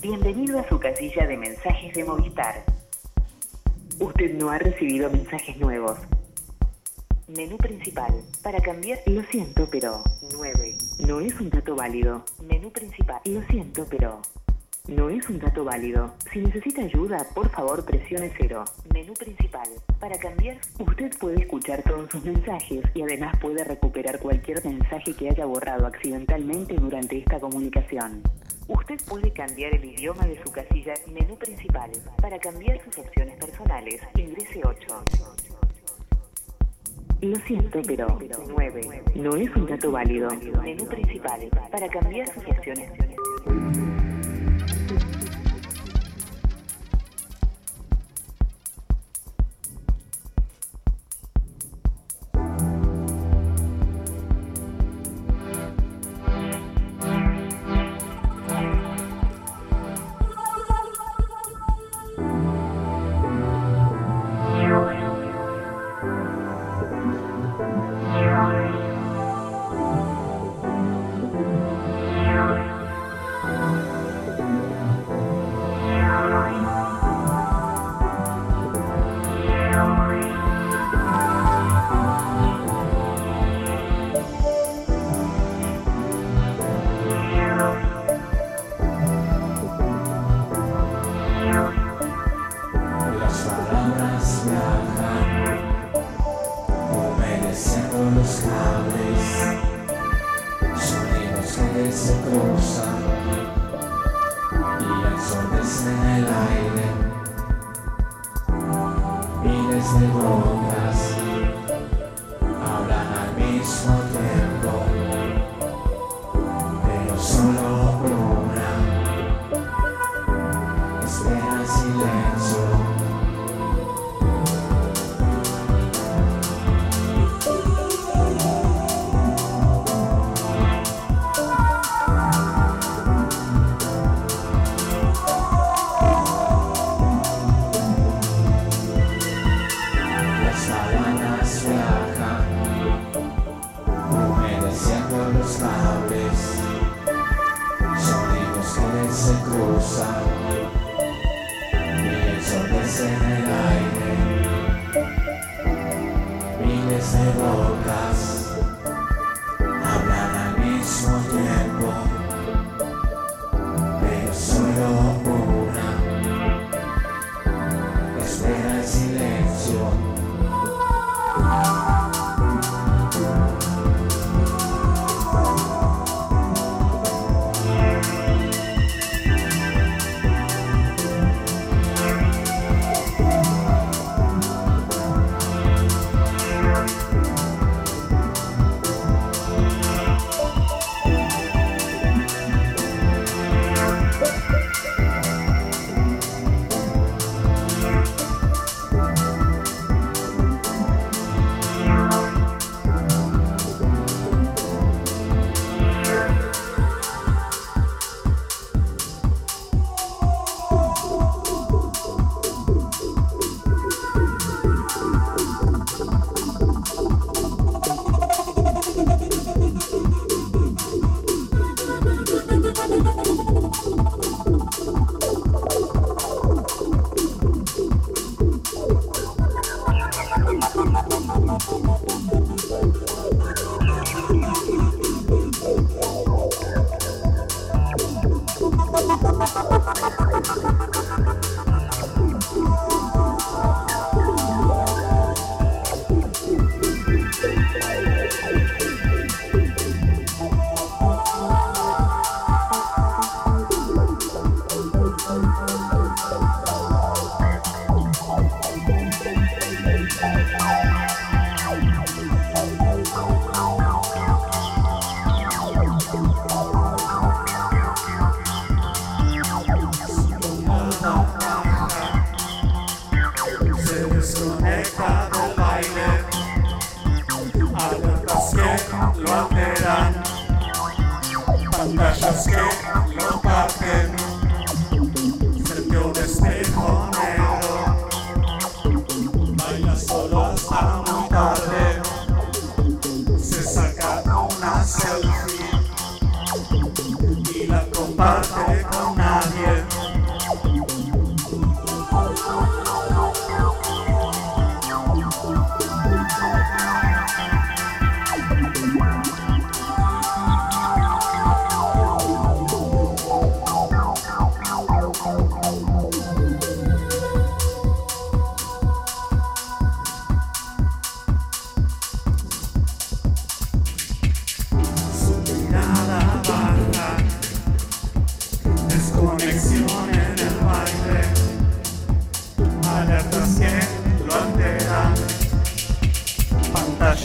Bienvenido a su casilla de mensajes de Movistar. Usted no ha recibido mensajes nuevos. Menú principal. Para cambiar, lo siento, pero 9. No es un dato válido. Menú principal. Lo siento, pero no es un dato válido. Si necesita ayuda, por favor presione cero. Menú principal. Para cambiar, usted puede escuchar todos sus mensajes y además puede recuperar cualquier mensaje que haya borrado accidentalmente durante esta comunicación. Usted puede cambiar el idioma de su casilla menú principal. Para cambiar sus opciones personales, ingrese 8. Lo siento, pero 9. No es un dato válido. Menú principal. Para cambiar sus opciones. Se cruzan y ensordecen el aire. Miles de bocas hablan al mismo tiempo, pero solo humedeciendo los cables, sonidos que se cruzan y ensordecen el aire. Miles de bocas hablan al mismo tiempo, se que lo parten, a un espejo negro. Baila solo hasta muy tarde, se saca una selfie y la comparte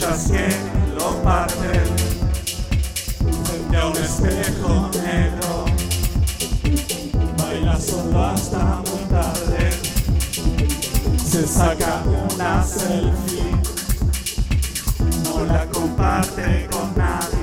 rayas que lo parten frente a un espejo negro. Baila solo hasta muy tarde. Se saca una selfie. No la comparte con nadie.